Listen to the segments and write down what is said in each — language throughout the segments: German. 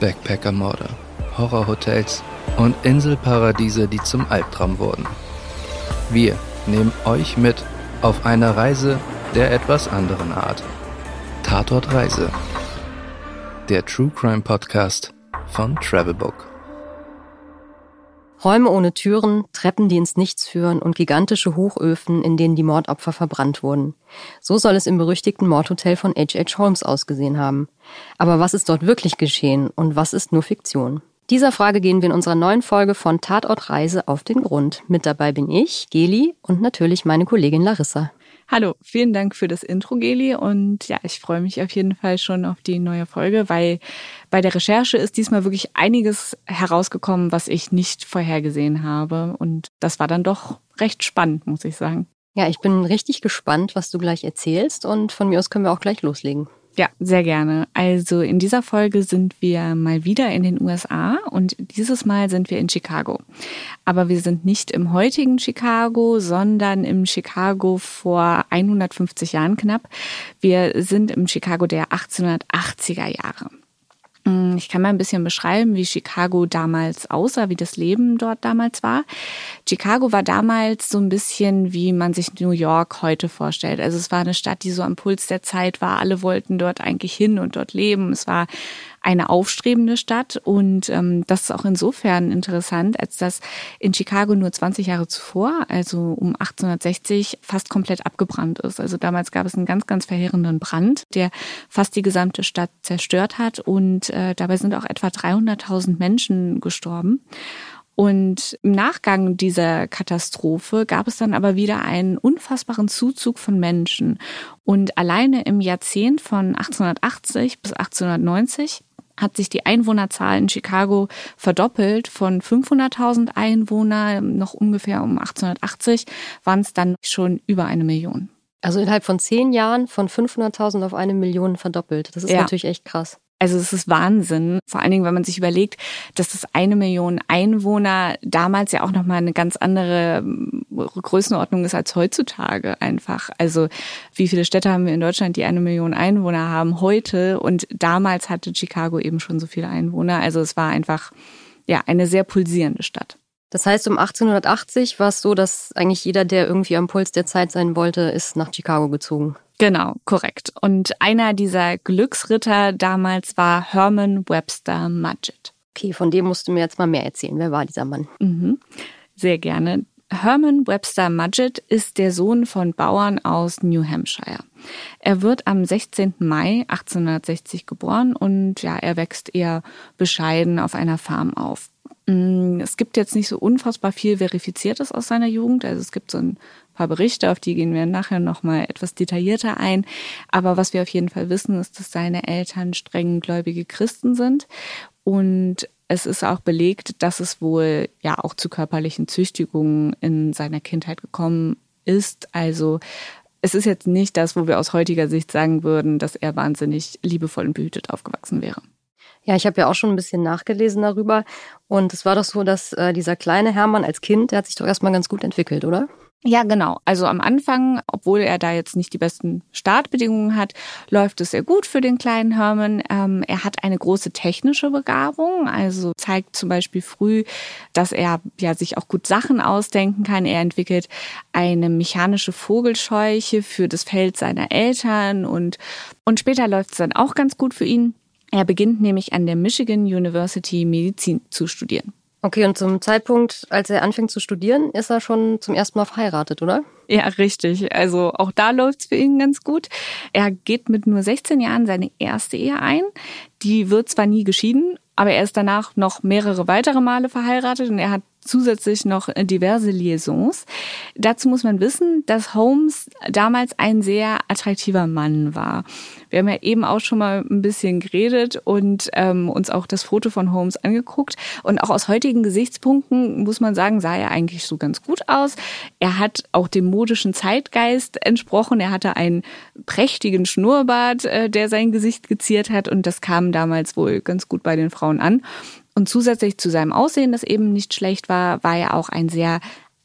Backpackermorde, Horrorhotels und Inselparadiese, die zum Albtraum wurden. Wir nehmen euch mit auf eine Reise der etwas anderen Art. Tatort Reise. Der True Crime Podcast von Travelbook. Räume ohne Türen, Treppen, die ins Nichts führen und gigantische Hochöfen, in denen die Mordopfer verbrannt wurden. So soll es im berüchtigten Mordhotel von H.H. Holmes ausgesehen haben. Aber was ist dort wirklich geschehen und was ist nur Fiktion? Dieser Frage gehen wir in unserer neuen Folge von Tatort Reise auf den Grund. Mit dabei bin ich, Geli, und natürlich meine Kollegin Larissa. Hallo, vielen Dank für das Intro, Geli. Und ja, ich freue mich auf jeden Fall schon auf die neue Folge, weil bei der Recherche ist diesmal wirklich einiges herausgekommen, was ich nicht vorhergesehen habe. Und das war dann doch recht spannend, muss ich sagen. Ja, ich bin richtig gespannt, was du gleich erzählst. Und von mir aus können wir auch gleich loslegen. Ja, sehr gerne. Also in dieser Folge sind wir mal wieder in den USA und dieses Mal sind wir in Chicago. Aber wir sind nicht im heutigen Chicago, sondern im Chicago vor 150 Jahren knapp. Wir sind im Chicago der 1880er Jahre. Mm, ich kann mal ein bisschen beschreiben, wie Chicago damals aussah, wie das Leben dort damals war. Chicago war damals so ein bisschen, wie man sich New York heute vorstellt. Also es war eine Stadt, die so am Puls der Zeit war. Alle wollten dort eigentlich hin und dort leben. Es war eine aufstrebende Stadt und ähm, das ist auch insofern interessant, als dass in Chicago nur 20 Jahre zuvor, also um 1860, fast komplett abgebrannt ist. Also damals gab es einen ganz, ganz verheerenden Brand, der fast die gesamte Stadt zerstört hat und äh, dabei sind auch etwa 300.000 Menschen gestorben. Und im Nachgang dieser Katastrophe gab es dann aber wieder einen unfassbaren Zuzug von Menschen. Und alleine im Jahrzehnt von 1880 bis 1890 hat sich die Einwohnerzahl in Chicago verdoppelt. Von 500.000 Einwohner noch ungefähr um 1880 waren es dann schon über eine Million. Also innerhalb von zehn Jahren von 500.000 auf eine Million verdoppelt. Das ist ja. natürlich echt krass. Also es ist Wahnsinn, vor allen Dingen, wenn man sich überlegt, dass das eine Million Einwohner damals ja auch nochmal eine ganz andere ähm, Größenordnung ist als heutzutage einfach. Also wie viele Städte haben wir in Deutschland, die eine Million Einwohner haben heute und damals hatte Chicago eben schon so viele Einwohner. Also es war einfach ja eine sehr pulsierende Stadt. Das heißt, um 1880 war es so, dass eigentlich jeder, der irgendwie am Puls der Zeit sein wollte, ist nach Chicago gezogen. Genau, korrekt. Und einer dieser Glücksritter damals war Herman Webster Mudgett. Okay, von dem musst du mir jetzt mal mehr erzählen. Wer war dieser Mann? Mhm, sehr gerne. Herman Webster Mudgett ist der Sohn von Bauern aus New Hampshire. Er wird am 16. Mai 1860 geboren und ja, er wächst eher bescheiden auf einer Farm auf. Mm, es gibt jetzt nicht so unfassbar viel Verifiziertes aus seiner Jugend. Also es gibt so ein paar Berichte, auf die gehen wir nachher nochmal etwas detaillierter ein. Aber was wir auf jeden Fall wissen, ist, dass seine Eltern streng gläubige Christen sind. Und es ist auch belegt, dass es wohl ja auch zu körperlichen Züchtigungen in seiner Kindheit gekommen ist. Also es ist jetzt nicht das, wo wir aus heutiger Sicht sagen würden, dass er wahnsinnig liebevoll und behütet aufgewachsen wäre. Ja, ich habe ja auch schon ein bisschen nachgelesen darüber. Und es war doch so, dass äh, dieser kleine Hermann als Kind, der hat sich doch erstmal ganz gut entwickelt, oder? Ja, genau. Also am Anfang, obwohl er da jetzt nicht die besten Startbedingungen hat, läuft es sehr gut für den kleinen Herman. Ähm, er hat eine große technische Begabung, also zeigt zum Beispiel früh, dass er ja sich auch gut Sachen ausdenken kann. Er entwickelt eine mechanische Vogelscheuche für das Feld seiner Eltern und, und später läuft es dann auch ganz gut für ihn. Er beginnt nämlich an der Michigan University Medizin zu studieren. Okay, und zum Zeitpunkt, als er anfängt zu studieren, ist er schon zum ersten Mal verheiratet, oder? Ja, richtig. Also auch da läuft's für ihn ganz gut. Er geht mit nur 16 Jahren seine erste Ehe ein. Die wird zwar nie geschieden, aber er ist danach noch mehrere weitere Male verheiratet und er hat zusätzlich noch diverse Liaisons. Dazu muss man wissen, dass Holmes damals ein sehr attraktiver Mann war. Wir haben ja eben auch schon mal ein bisschen geredet und ähm, uns auch das Foto von Holmes angeguckt. Und auch aus heutigen Gesichtspunkten muss man sagen, sah er eigentlich so ganz gut aus. Er hat auch dem modischen Zeitgeist entsprochen. Er hatte einen prächtigen Schnurrbart, äh, der sein Gesicht geziert hat. Und das kam damals wohl ganz gut bei den Frauen an. Und zusätzlich zu seinem Aussehen, das eben nicht schlecht war, war er auch ein sehr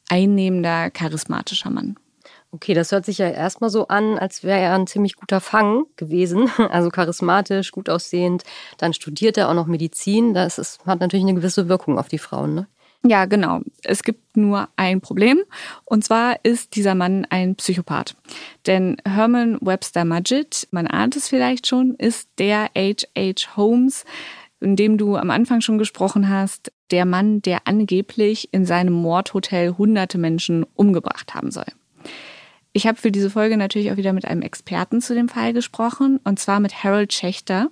einnehmender, charismatischer Mann. Okay, das hört sich ja erstmal so an, als wäre er ein ziemlich guter Fang gewesen. Also charismatisch, gut aussehend. Dann studiert er auch noch Medizin. Das ist, hat natürlich eine gewisse Wirkung auf die Frauen, ne? Ja, genau. Es gibt nur ein Problem. Und zwar ist dieser Mann ein Psychopath. Denn Herman Webster Mudgett, man ahnt es vielleicht schon, ist der H.H. Holmes, in dem du am Anfang schon gesprochen hast, der Mann, der angeblich in seinem Mordhotel hunderte Menschen umgebracht haben soll. Ich habe für diese Folge natürlich auch wieder mit einem Experten zu dem Fall gesprochen, und zwar mit Harold Schechter.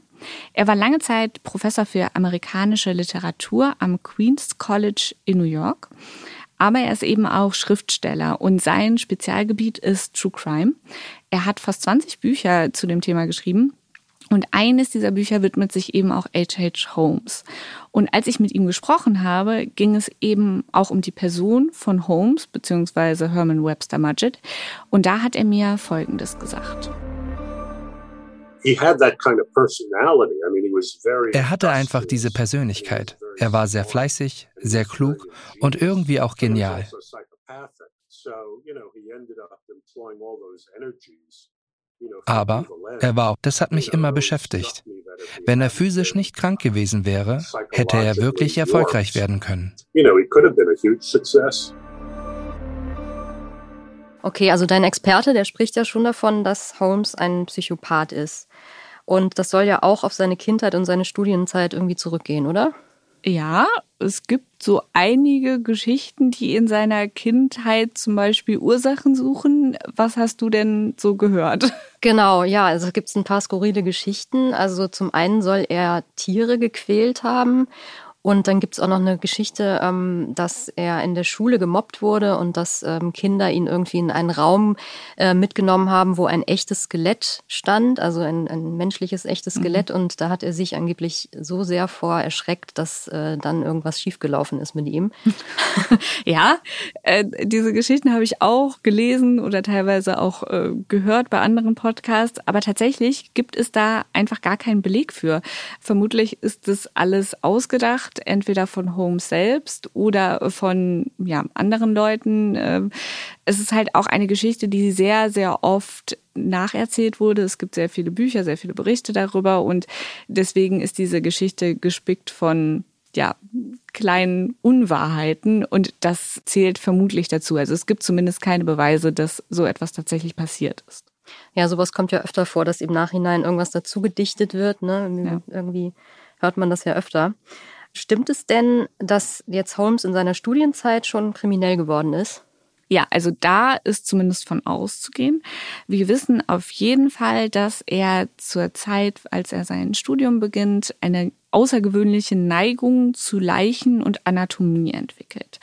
Er war lange Zeit Professor für amerikanische Literatur am Queens College in New York. Aber er ist eben auch Schriftsteller und sein Spezialgebiet ist True Crime. Er hat fast 20 Bücher zu dem Thema geschrieben und eines dieser Bücher widmet sich eben auch H.H. Holmes. Und als ich mit ihm gesprochen habe, ging es eben auch um die Person von Holmes bzw. Herman Webster Mudgett. Und da hat er mir Folgendes gesagt. Er hatte einfach diese Persönlichkeit. Er war sehr fleißig, sehr klug und irgendwie auch genial. Aber er war auch, das hat mich immer beschäftigt. Wenn er physisch nicht krank gewesen wäre, hätte er wirklich erfolgreich werden können. Okay, also dein Experte, der spricht ja schon davon, dass Holmes ein Psychopath ist. Und das soll ja auch auf seine Kindheit und seine Studienzeit irgendwie zurückgehen, oder? Ja, es gibt so einige Geschichten, die in seiner Kindheit zum Beispiel Ursachen suchen. Was hast du denn so gehört? Genau, ja, also gibt es ein paar skurrile Geschichten. Also zum einen soll er Tiere gequält haben und dann gibt's auch noch eine Geschichte, ähm, dass er in der Schule gemobbt wurde und dass ähm, Kinder ihn irgendwie in einen Raum äh, mitgenommen haben, wo ein echtes Skelett stand, also ein, ein menschliches echtes mhm. Skelett. Mhm. Und da hat er sich angeblich so sehr vor erschreckt, dass äh, dann irgendwas schiefgelaufen ist mit ihm. ja, äh, diese Geschichten habe ich auch gelesen oder teilweise auch äh, gehört bei anderen Podcasts. Aber tatsächlich gibt es da einfach gar keinen Beleg für. Vermutlich ist das alles ausgedacht gemacht, entweder von Holmes selbst oder von ja, anderen Leuten. Ähm, es ist halt auch eine Geschichte, die sehr, sehr oft nacherzählt wurde. Es gibt sehr viele Bücher, sehr viele Berichte darüber und deswegen ist diese Geschichte gespickt von ja, kleinen Unwahrheiten und das zählt vermutlich dazu. Also es gibt zumindest keine Beweise, dass so etwas tatsächlich passiert ist. Ja, sowas kommt ja öfter vor, dass im Nachhinein irgendwas dazu gedichtet wird. Ne? Ja. Irgendwie hört man das ja öfter. Stimmt es denn, dass jetzt Holmes in seiner Studienzeit schon kriminell geworden ist? Ja, also da ist zumindest von auszugehen. Wir wissen auf jeden Fall, dass er zur Zeit, als er sein Studium beginnt, eine außergewöhnliche Neigung zu Leichen und Anatomie entwickelt.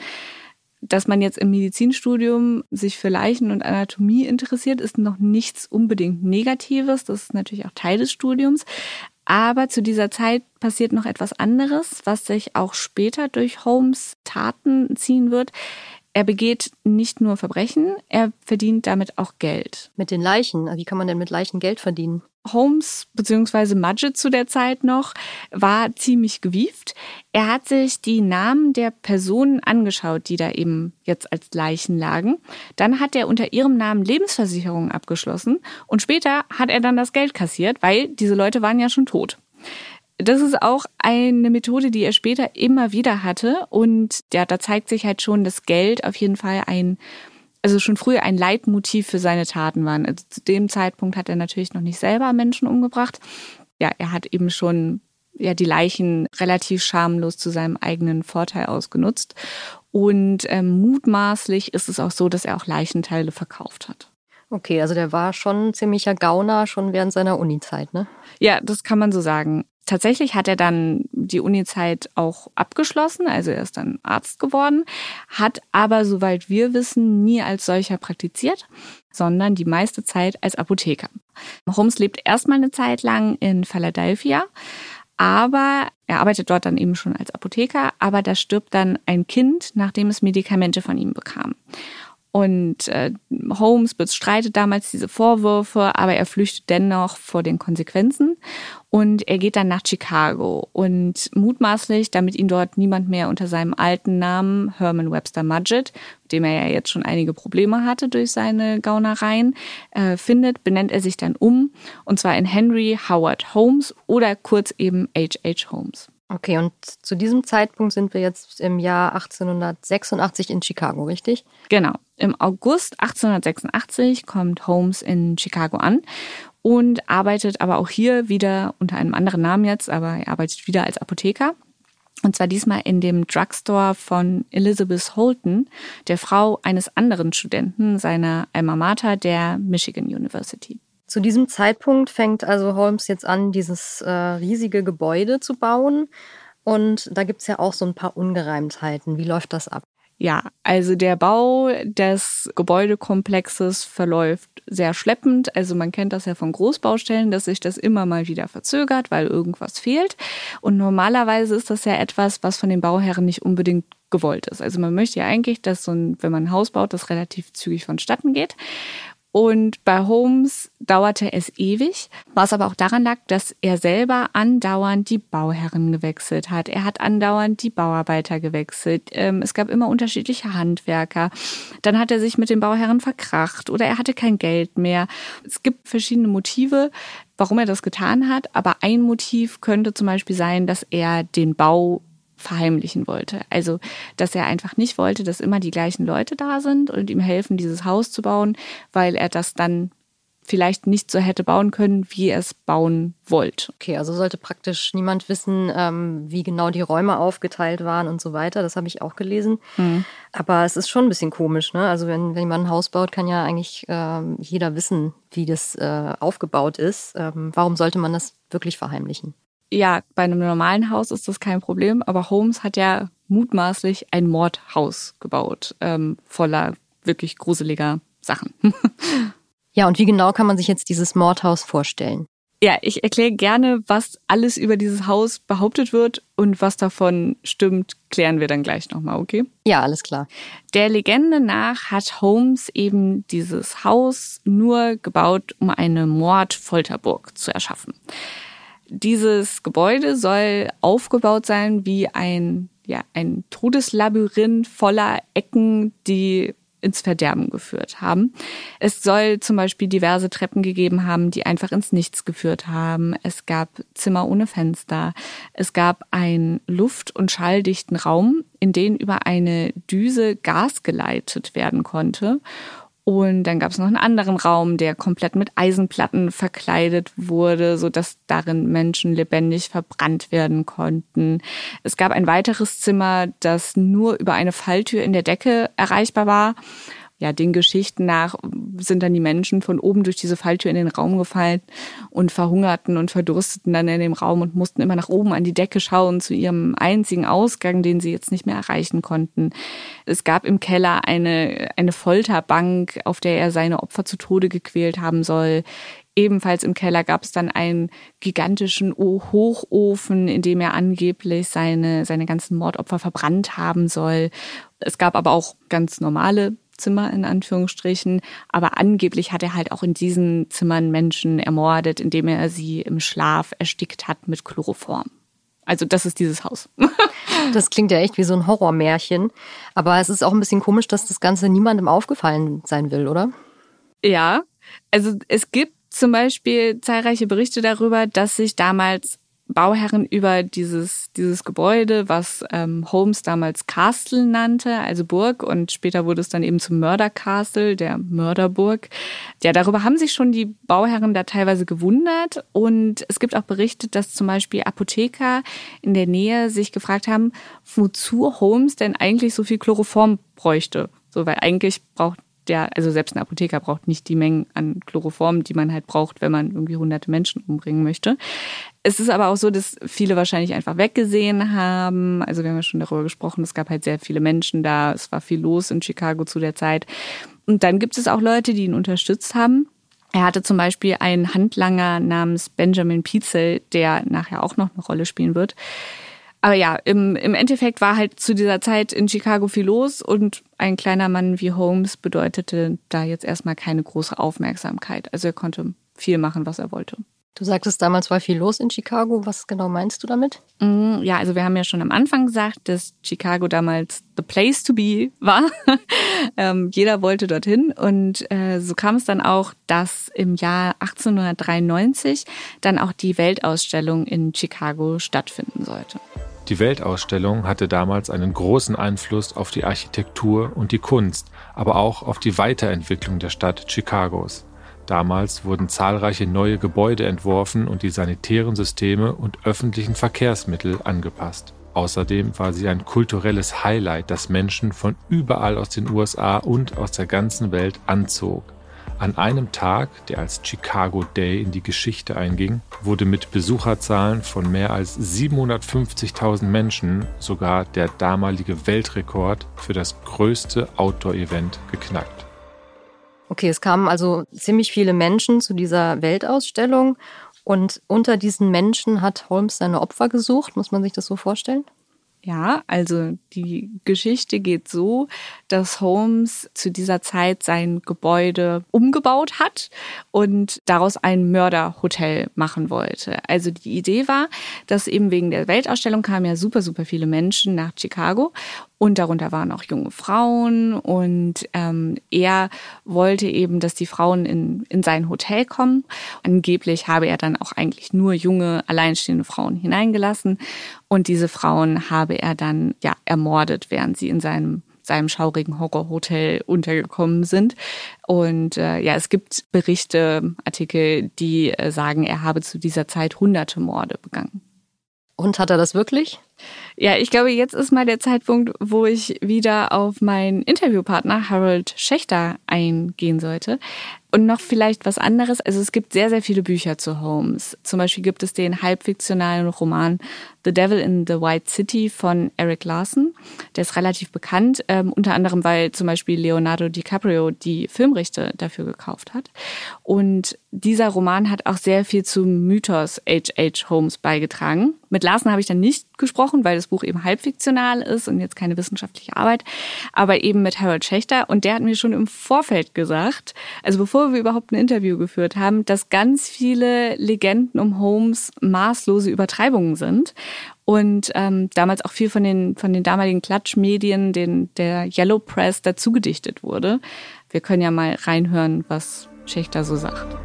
Dass man jetzt im Medizinstudium sich für Leichen und Anatomie interessiert, ist noch nichts unbedingt Negatives. Das ist natürlich auch Teil des Studiums. Aber zu dieser Zeit passiert noch etwas anderes, was sich auch später durch Holmes Taten ziehen wird. Er begeht nicht nur Verbrechen, er verdient damit auch Geld. Mit den Leichen? Wie kann man denn mit Leichen Geld verdienen? Holmes bzw. Mudgett zu der Zeit noch war ziemlich gewieft. Er hat sich die Namen der Personen angeschaut, die da eben jetzt als Leichen lagen. Dann hat er unter ihrem Namen Lebensversicherungen abgeschlossen und später hat er dann das Geld kassiert, weil diese Leute waren ja schon tot. Das ist auch eine Methode, die er später immer wieder hatte und ja, da zeigt sich halt schon, dass Geld auf jeden Fall ein also schon früher ein Leitmotiv für seine Taten waren. Also zu dem Zeitpunkt hat er natürlich noch nicht selber Menschen umgebracht. Ja, er hat eben schon ja die Leichen relativ schamlos zu seinem eigenen Vorteil ausgenutzt. Und ähm, mutmaßlich ist es auch so, dass er auch Leichenteile verkauft hat. Okay, also der war schon ein ziemlicher Gauner schon während seiner Uni-Zeit, ne? Ja, das kann man so sagen. Tatsächlich hat er dann die Uni-Zeit auch abgeschlossen, also er ist dann Arzt geworden, hat aber, soweit wir wissen, nie als solcher praktiziert, sondern die meiste Zeit als Apotheker. Holmes lebt erstmal eine Zeit lang in Philadelphia, aber er arbeitet dort dann eben schon als Apotheker, aber da stirbt dann ein Kind, nachdem es Medikamente von ihm bekam. Und äh, Holmes bestreitet damals diese Vorwürfe, aber er flüchtet dennoch vor den Konsequenzen. Und er geht dann nach Chicago und mutmaßlich, damit ihn dort niemand mehr unter seinem alten Namen Herman Webster Mudgett, mit dem er ja jetzt schon einige Probleme hatte durch seine Gaunereien, äh, findet, benennt er sich dann um. Und zwar in Henry Howard Holmes oder kurz eben H.H. Holmes. Okay, und zu diesem Zeitpunkt sind wir jetzt im Jahr 1886 in Chicago, richtig? Genau. Im August 1886 kommt Holmes in Chicago an und arbeitet aber auch hier wieder unter einem anderen Namen jetzt, aber er arbeitet wieder als Apotheker. Und zwar diesmal in dem Drugstore von Elizabeth Holton, der Frau eines anderen Studenten seiner Alma Mater, der Michigan University. Zu diesem Zeitpunkt fängt also Holmes jetzt an, dieses äh, riesige Gebäude zu bauen. Und da gibt es ja auch so ein paar Ungereimtheiten. Wie läuft das ab? Ja, also der Bau des Gebäudekomplexes verläuft sehr schleppend. Also man kennt das ja von Großbaustellen, dass sich das immer mal wieder verzögert, weil irgendwas fehlt. Und normalerweise ist das ja etwas, was von den Bauherren nicht unbedingt gewollt ist. Also man möchte ja eigentlich, dass so ein, wenn man ein Haus baut, das relativ zügig vonstatten geht. Und bei Holmes dauerte es ewig, was aber auch daran lag, dass er selber andauernd die Bauherren gewechselt hat. Er hat andauernd die Bauarbeiter gewechselt. Ähm, es gab immer unterschiedliche Handwerker. Dann hat er sich mit den Bauherren verkracht oder er hatte kein Geld mehr. Es gibt verschiedene Motive, warum er das getan hat. Aber ein Motiv könnte zum Beispiel sein, dass er den Bau verheimlichen wollte. Also, dass er einfach nicht wollte, dass immer die gleichen Leute da sind und ihm helfen, dieses Haus zu bauen, weil er das dann vielleicht nicht so hätte bauen können, wie er es bauen wollte. Okay, also sollte praktisch niemand wissen, ähm, wie genau die Räume aufgeteilt waren und so weiter. Das habe ich auch gelesen. Mhm. Aber es ist schon ein bisschen komisch, ne? Also wenn, wenn jemand ein Haus baut, kann ja eigentlich ähm, jeder wissen, wie das äh, aufgebaut ist. Ähm, warum sollte man das wirklich verheimlichen? Ja, bei einem normalen Haus ist das kein Problem, aber Holmes hat ja mutmaßlich ein Mordhaus gebaut, ähm, voller wirklich gruseliger Sachen. ja, und wie genau kann man sich jetzt dieses Mordhaus vorstellen? Ja, ich erkläre gerne, was alles über dieses Haus behauptet wird und was davon stimmt, klären wir dann gleich nochmal, okay? Ja, alles klar. Der Legende nach hat Holmes eben dieses Haus nur gebaut, um eine Mordfolterburg zu erschaffen. Dieses Gebäude soll aufgebaut sein wie ein, ja, ein Todeslabyrinth voller Ecken, die ins Verderben geführt haben. Es soll zum Beispiel diverse Treppen gegeben haben, die einfach ins Nichts geführt haben. Es gab Zimmer ohne Fenster. Es gab einen luft- und schalldichten Raum, in den über eine Düse Gas geleitet werden konnte. Und dann gab es noch einen anderen Raum, der komplett mit Eisenplatten verkleidet wurde, so dass darin Menschen lebendig verbrannt werden konnten. Es gab ein weiteres Zimmer, das nur über eine Falltür in der Decke erreichbar war ja, den Geschichten nach sind dann die Menschen von oben durch diese Falltür in den Raum gefallen und verhungerten und verdursteten dann in dem Raum und mussten immer nach oben an die Decke schauen zu ihrem einzigen Ausgang, den sie jetzt nicht mehr erreichen konnten. Es gab im Keller eine, eine Folterbank, auf der er seine Opfer zu Tode gequält haben soll. Ebenfalls im Keller gab es dann einen gigantischen Hochofen, in dem er angeblich seine, seine ganzen Mordopfer verbrannt haben soll. Es gab aber auch ganz normale Zimmer in Anführungsstrichen. Aber angeblich hat er halt auch in diesen Zimmern Menschen ermordet, indem er sie im Schlaf erstickt hat mit Chloroform. Also das ist dieses Haus. das klingt ja echt wie so ein Horrormärchen. Aber es ist auch ein bisschen komisch, dass das Ganze niemandem aufgefallen sein will, oder? Ja, also es gibt zum Beispiel zahlreiche Berichte darüber, dass sich damals Bauherren über dieses, dieses Gebäude, was ähm, Holmes damals Castle nannte, also Burg, und später wurde es dann eben zum Murder Castle, der Mörderburg. Ja, darüber haben sich schon die Bauherren da teilweise gewundert. Und es gibt auch Berichte, dass zum Beispiel Apotheker in der Nähe sich gefragt haben, wozu Holmes denn eigentlich so viel Chloroform bräuchte. So, weil eigentlich braucht der, also selbst ein Apotheker braucht nicht die Mengen an Chloroform, die man halt braucht, wenn man irgendwie hunderte Menschen umbringen möchte. Es ist aber auch so, dass viele wahrscheinlich einfach weggesehen haben. Also wir haben ja schon darüber gesprochen, es gab halt sehr viele Menschen da, es war viel los in Chicago zu der Zeit. Und dann gibt es auch Leute, die ihn unterstützt haben. Er hatte zum Beispiel einen Handlanger namens Benjamin Pietzel, der nachher auch noch eine Rolle spielen wird. Aber ja, im, im Endeffekt war halt zu dieser Zeit in Chicago viel los und ein kleiner Mann wie Holmes bedeutete da jetzt erstmal keine große Aufmerksamkeit. Also er konnte viel machen, was er wollte. Du sagtest, damals war viel los in Chicago. Was genau meinst du damit? Mm, ja, also wir haben ja schon am Anfang gesagt, dass Chicago damals the place to be war. ähm, jeder wollte dorthin und äh, so kam es dann auch, dass im Jahr 1893 dann auch die Weltausstellung in Chicago stattfinden sollte. Die Weltausstellung hatte damals einen großen Einfluss auf die Architektur und die Kunst, aber auch auf die Weiterentwicklung der Stadt Chicagos. Damals wurden zahlreiche neue Gebäude entworfen und die sanitären Systeme und öffentlichen Verkehrsmittel angepasst. Außerdem war sie ein kulturelles Highlight, das Menschen von überall aus den USA und aus der ganzen Welt anzog. An einem Tag, der als Chicago Day in die Geschichte einging, wurde mit Besucherzahlen von mehr als 750.000 Menschen sogar der damalige Weltrekord für das größte Outdoor-Event geknackt. Okay, es kamen also ziemlich viele Menschen zu dieser Weltausstellung und unter diesen Menschen hat Holmes seine Opfer gesucht. Muss man sich das so vorstellen? Ja, also die Geschichte geht so, dass Holmes zu dieser Zeit sein Gebäude umgebaut hat und daraus ein Mörderhotel machen wollte. Also die Idee war, dass eben wegen der Weltausstellung kamen ja super, super viele Menschen nach Chicago und darunter waren auch junge Frauen. Und ähm, er wollte eben, dass die Frauen in, in sein Hotel kommen. Angeblich habe er dann auch eigentlich nur junge, alleinstehende Frauen hineingelassen. Und diese Frauen habe er dann ja ermordet, während sie in seinem seinem schaurigen Horrorhotel untergekommen sind. Und äh, ja, es gibt Berichte, Artikel, die äh, sagen, er habe zu dieser Zeit hunderte Morde begangen. Und hat er das wirklich? Ja, ich glaube, jetzt ist mal der Zeitpunkt, wo ich wieder auf meinen Interviewpartner Harold Schächter eingehen sollte. Und noch vielleicht was anderes. Also es gibt sehr, sehr viele Bücher zu Holmes. Zum Beispiel gibt es den halbfiktionalen Roman The Devil in the White City von Eric Larson. Der ist relativ bekannt, ähm, unter anderem, weil zum Beispiel Leonardo DiCaprio die Filmrechte dafür gekauft hat. Und dieser Roman hat auch sehr viel zum Mythos H.H. Holmes beigetragen. Mit Larson habe ich dann nicht gesprochen, weil das Buch eben halbfiktional ist und jetzt keine wissenschaftliche Arbeit, aber eben mit Harold Schächter. Und der hat mir schon im Vorfeld gesagt, also bevor wir überhaupt ein Interview geführt haben, dass ganz viele Legenden um Holmes maßlose Übertreibungen sind. Und ähm, damals auch viel von den, von den damaligen Klatschmedien, den, der Yellow Press, dazu gedichtet wurde. Wir können ja mal reinhören, was Schächter so sagt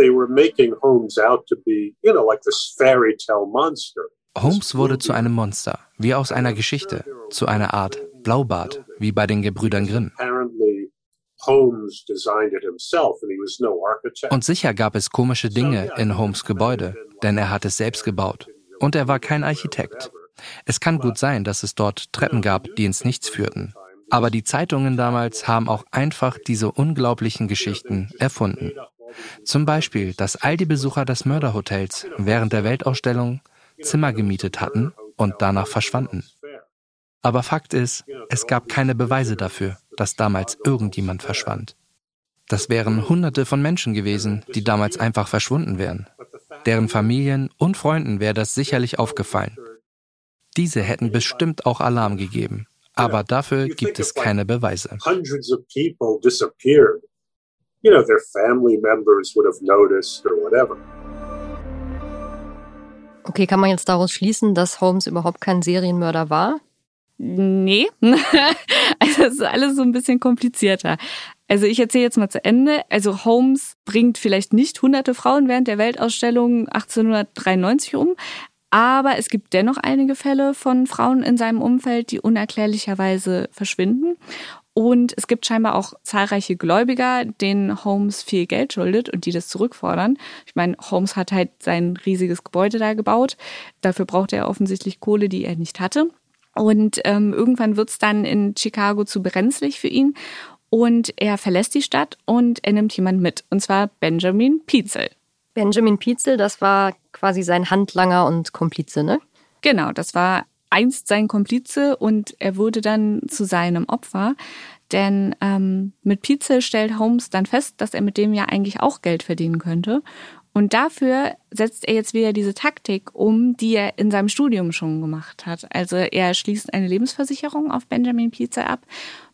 they were making Holmes out to be, you know, like this fairy tale monster. Holmes wurde zu einem Monster, wie aus einer Geschichte, zu einer Art Blaubart, wie bei den Gebrüdern Grimm. Und sicher gab es komische Dinge in Holmes Gebäude, denn er hat es selbst gebaut. Und er war kein Architekt. Es kann gut sein, dass es dort Treppen gab, die ins Nichts führten. Aber die Zeitungen damals haben auch einfach diese unglaublichen Geschichten erfunden. Zum Beispiel, dass all die Besucher des Mörderhotels während der Weltausstellung Zimmer gemietet hatten und danach verschwanden. Aber Fakt ist, es gab keine Beweise dafür, dass damals irgendjemand verschwand. Das wären Hunderte von Menschen gewesen, die damals einfach verschwunden wären. Deren Familien und Freunden wäre das sicherlich aufgefallen. Diese hätten bestimmt auch Alarm gegeben, aber dafür gibt es keine Beweise you know, their family members would have noticed or whatever. Okay, kann man jetzt daraus schließen, dass Holmes überhaupt kein Serienmörder war? Nee. also es ist alles so ein bisschen komplizierter. Also ich erzähle jetzt mal zu Ende. Also Holmes bringt vielleicht nicht hunderte Frauen während der Weltausstellung 1893 um, aber es gibt dennoch einige Fälle von Frauen in seinem Umfeld, die unerklärlicherweise verschwinden. Und es gibt scheinbar auch zahlreiche Gläubiger, denen Holmes viel Geld schuldet und die das zurückfordern. Ich meine, Holmes hat halt sein riesiges Gebäude da gebaut. Dafür brauchte er offensichtlich Kohle, die er nicht hatte. Und ähm, irgendwann wird's dann in Chicago zu brenzlig für ihn. Und er verlässt die Stadt und er nimmt jemand mit. Und zwar Benjamin Pietzel. Benjamin Pietzel, das war quasi sein Handlanger und Komplize, ne? Genau, das war einst sein Komplize und er wurde dann zu seinem Opfer. Denn ähm, mit Pietzel stellt Holmes dann fest, dass er mit dem ja eigentlich auch Geld verdienen könnte. Und dafür setzt er jetzt wieder diese Taktik um, die er in seinem Studium schon gemacht hat. Also er schließt eine Lebensversicherung auf Benjamin Pizza ab,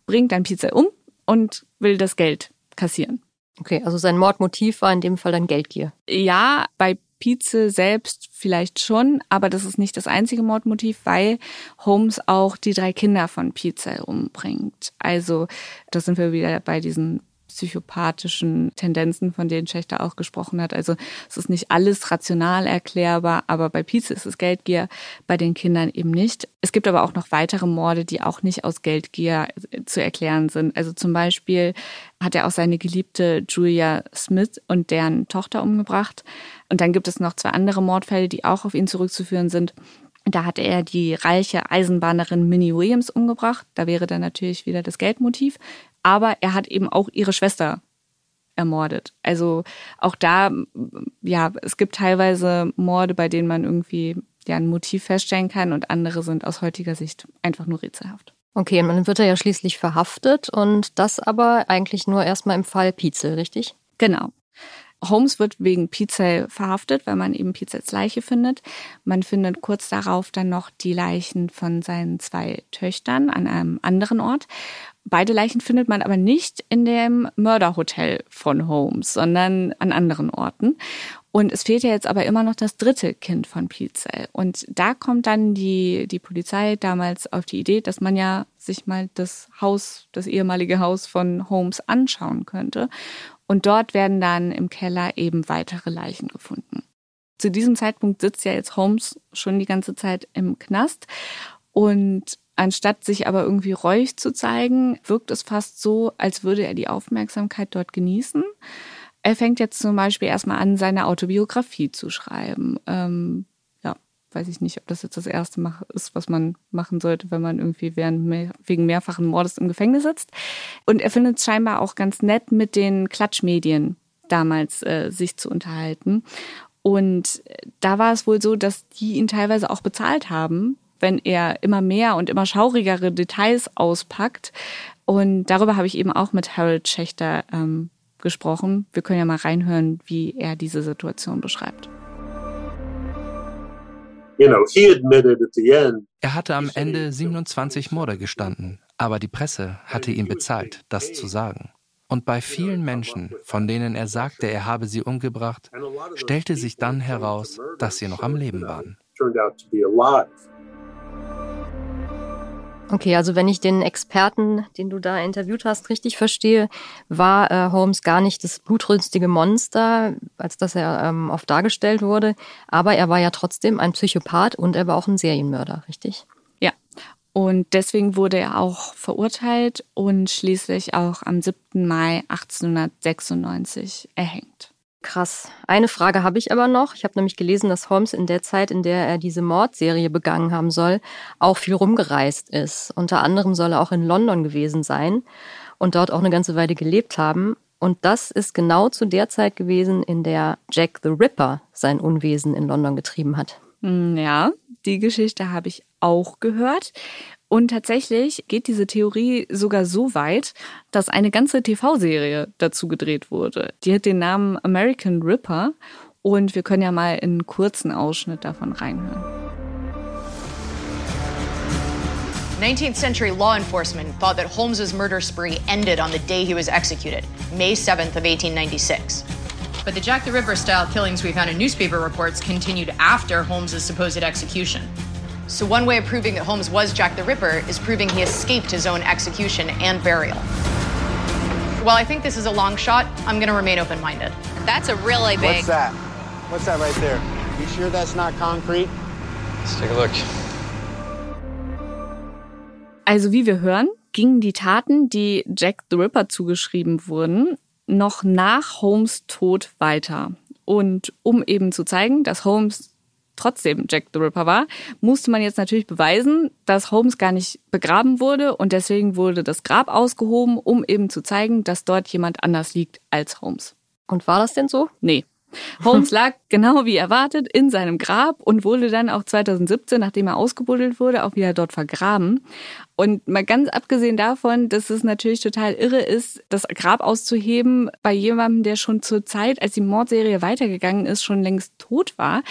bringt dann Pizza um und will das Geld kassieren. Okay, also sein Mordmotiv war in dem Fall dann Geldgier. Ja, bei Pizza selbst vielleicht schon, aber das ist nicht das einzige Mordmotiv, weil Holmes auch die drei Kinder von Pizza umbringt. Also, da sind wir wieder bei diesen psychopathischen Tendenzen, von denen Schächter auch gesprochen hat. Also es ist nicht alles rational erklärbar, aber bei Pizza ist es Geldgier, bei den Kindern eben nicht. Es gibt aber auch noch weitere Morde, die auch nicht aus Geldgier zu erklären sind. Also zum Beispiel hat er auch seine geliebte Julia Smith und deren Tochter umgebracht. Und dann gibt es noch zwei andere Mordfälle, die auch auf ihn zurückzuführen sind. Da hatte er die reiche Eisenbahnerin Minnie Williams umgebracht. Da wäre dann natürlich wieder das Geldmotiv aber er hat eben auch ihre Schwester ermordet. Also auch da, ja, es gibt teilweise Morde, bei denen man irgendwie ja ein Motiv feststellen kann und andere sind aus heutiger Sicht einfach nur rätselhaft. Okay, und dann wird er ja schließlich verhaftet und das aber eigentlich nur erstmal im Fall Pizel, richtig? Genau. Holmes wird wegen Pizza verhaftet, weil man eben Pizzas Leiche findet. Man findet kurz darauf dann noch die Leichen von seinen zwei Töchtern an einem anderen Ort. Beide Leichen findet man aber nicht in dem Mörderhotel von Holmes, sondern an anderen Orten. Und es fehlt ja jetzt aber immer noch das dritte Kind von Petzl. Und da kommt dann die, die Polizei damals auf die Idee, dass man ja sich mal das Haus, das ehemalige Haus von Holmes anschauen könnte. Und dort werden dann im Keller eben weitere Leichen gefunden. Zu diesem Zeitpunkt sitzt ja jetzt Holmes schon die ganze Zeit im Knast. Und Anstatt sich aber irgendwie reuig zu zeigen, wirkt es fast so, als würde er die Aufmerksamkeit dort genießen. Er fängt jetzt zum Beispiel erstmal an, seine Autobiografie zu schreiben. Ähm, ja, weiß ich nicht, ob das jetzt das erste Mal ist, was man machen sollte, wenn man irgendwie während mehr, wegen mehrfachen Mordes im Gefängnis sitzt. Und er findet es scheinbar auch ganz nett, mit den Klatschmedien damals äh, sich zu unterhalten. Und da war es wohl so, dass die ihn teilweise auch bezahlt haben, wenn er immer mehr und immer schaurigere Details auspackt. Und darüber habe ich eben auch mit Harold Schächter ähm, gesprochen. Wir können ja mal reinhören, wie er diese Situation beschreibt. Er hatte am Ende 27 Morde gestanden, aber die Presse hatte ihm bezahlt, das zu sagen. Und bei vielen Menschen, von denen er sagte, er habe sie umgebracht, stellte sich dann heraus, dass sie noch am Leben waren. Okay, also wenn ich den Experten, den du da interviewt hast, richtig verstehe, war äh, Holmes gar nicht das blutrünstige Monster, als das er ähm, oft dargestellt wurde, aber er war ja trotzdem ein Psychopath und er war auch ein Serienmörder, richtig? Ja. Und deswegen wurde er auch verurteilt und schließlich auch am 7. Mai 1896 erhängt. Krass. Eine Frage habe ich aber noch. Ich habe nämlich gelesen, dass Holmes in der Zeit, in der er diese Mordserie begangen haben soll, auch viel rumgereist ist. Unter anderem soll er auch in London gewesen sein und dort auch eine ganze Weile gelebt haben. Und das ist genau zu der Zeit gewesen, in der Jack the Ripper sein Unwesen in London getrieben hat. Hm, ja, die Geschichte habe ich auch gehört. Und tatsächlich geht diese Theorie sogar so weit, dass eine ganze TV-Serie dazu gedreht wurde. Die hat den Namen American Ripper und wir können ja mal einen kurzen Ausschnitt davon reinhören. 19th century law enforcement thought that Holmes's murder spree ended on the day he was executed, May 7th of 1896. But the Jack the Ripper style killings we found in newspaper reports continued after Holmes's supposed execution. So, one way of proving that Holmes was Jack the Ripper is proving he escaped his own execution and burial. While I think this is a long shot, I'm going to remain open minded. That's a really big. What's that? What's that right there? You sure that's not concrete? Let's take a look. Also, wie wir hören, gingen die Taten, die Jack the Ripper zugeschrieben wurden, noch nach Holmes Tod weiter. Und um eben zu zeigen, dass Holmes trotzdem Jack the Ripper war, musste man jetzt natürlich beweisen, dass Holmes gar nicht begraben wurde und deswegen wurde das Grab ausgehoben, um eben zu zeigen, dass dort jemand anders liegt als Holmes. Und war das denn so? Nee. Holmes lag genau wie erwartet in seinem Grab und wurde dann auch 2017, nachdem er ausgebuddelt wurde, auch wieder dort vergraben. Und mal ganz abgesehen davon, dass es natürlich total irre ist, das Grab auszuheben bei jemandem, der schon zur Zeit, als die Mordserie weitergegangen ist, schon längst tot war,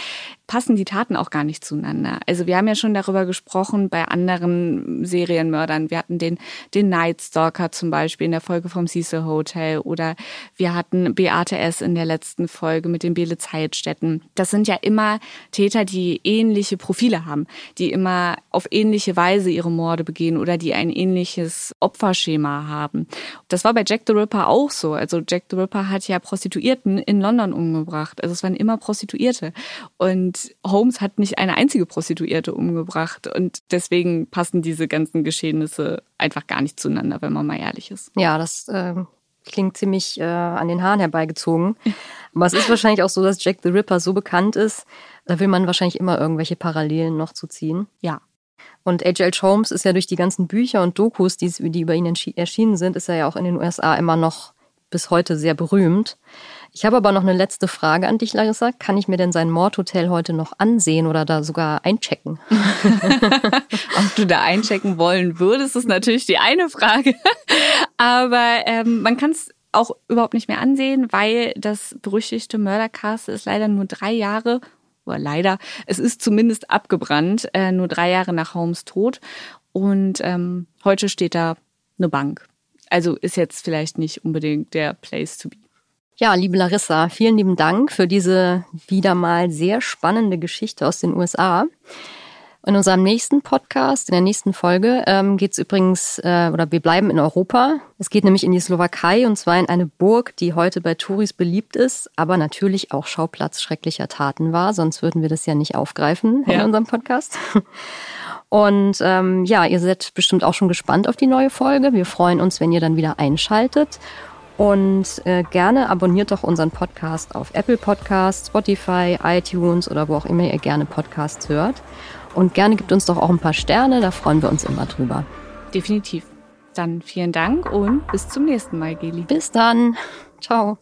passen die Taten auch gar nicht zueinander. Also wir haben ja schon darüber gesprochen bei anderen Serienmördern. Wir hatten den, den Night Stalker zum Beispiel in der Folge vom Cecil Hotel oder wir hatten Beate in der letzten Folge mit den Bele Zeitstätten. Das sind ja immer Täter, die ähnliche Profile haben, die immer auf ähnliche Weise ihre Morde begehen oder die ein ähnliches Opferschema haben. Das war bei Jack the Ripper auch so. Also Jack the Ripper hat ja Prostituierten in London umgebracht. Also es waren immer Prostituierte. Und Holmes hat nicht eine einzige Prostituierte umgebracht. Und deswegen passen diese ganzen Geschehnisse einfach gar nicht zueinander, wenn man mal ehrlich ist. Ja, das äh, klingt ziemlich äh, an den Haaren herbeigezogen. Aber es ist wahrscheinlich auch so, dass Jack the Ripper so bekannt ist, da will man wahrscheinlich immer irgendwelche Parallelen noch zu ziehen. Ja. Und H.L. Holmes ist ja durch die ganzen Bücher und Dokus, die, die über ihn erschienen sind, ist er ja auch in den USA immer noch bis heute sehr berühmt. Ich habe aber noch eine letzte Frage an dich, Larissa. Kann ich mir denn sein Mordhotel heute noch ansehen oder da sogar einchecken? Ob du da einchecken wollen würdest, ist natürlich die eine Frage. Aber ähm, man kann es auch überhaupt nicht mehr ansehen, weil das berüchtigte Mördercast ist leider nur drei Jahre oder leider, es ist zumindest abgebrannt, äh, nur drei Jahre nach Holmes Tod. Und ähm, heute steht da eine Bank. Also ist jetzt vielleicht nicht unbedingt der Place to be. Ja, liebe Larissa, vielen lieben Dank für diese wieder mal sehr spannende Geschichte aus den USA. In unserem nächsten Podcast, in der nächsten Folge, ähm, geht es übrigens, äh, oder wir bleiben in Europa. Es geht nämlich in die Slowakei und zwar in eine Burg, die heute bei Touris beliebt ist, aber natürlich auch Schauplatz schrecklicher Taten war, sonst würden wir das ja nicht aufgreifen in unserem Podcast. Und ähm, ja, ihr seid bestimmt auch schon gespannt auf die neue Folge. Wir freuen uns, wenn ihr dann wieder einschaltet. Und äh, gerne abonniert doch unseren Podcast auf Apple Podcasts, Spotify, iTunes oder wo auch immer ihr gerne Podcasts hört. Und gerne gibt uns doch auch ein paar Sterne, da freuen wir uns immer drüber. Definitiv. Dann vielen Dank und bis zum nächsten Mal, Geli. Bis dann. Ciao.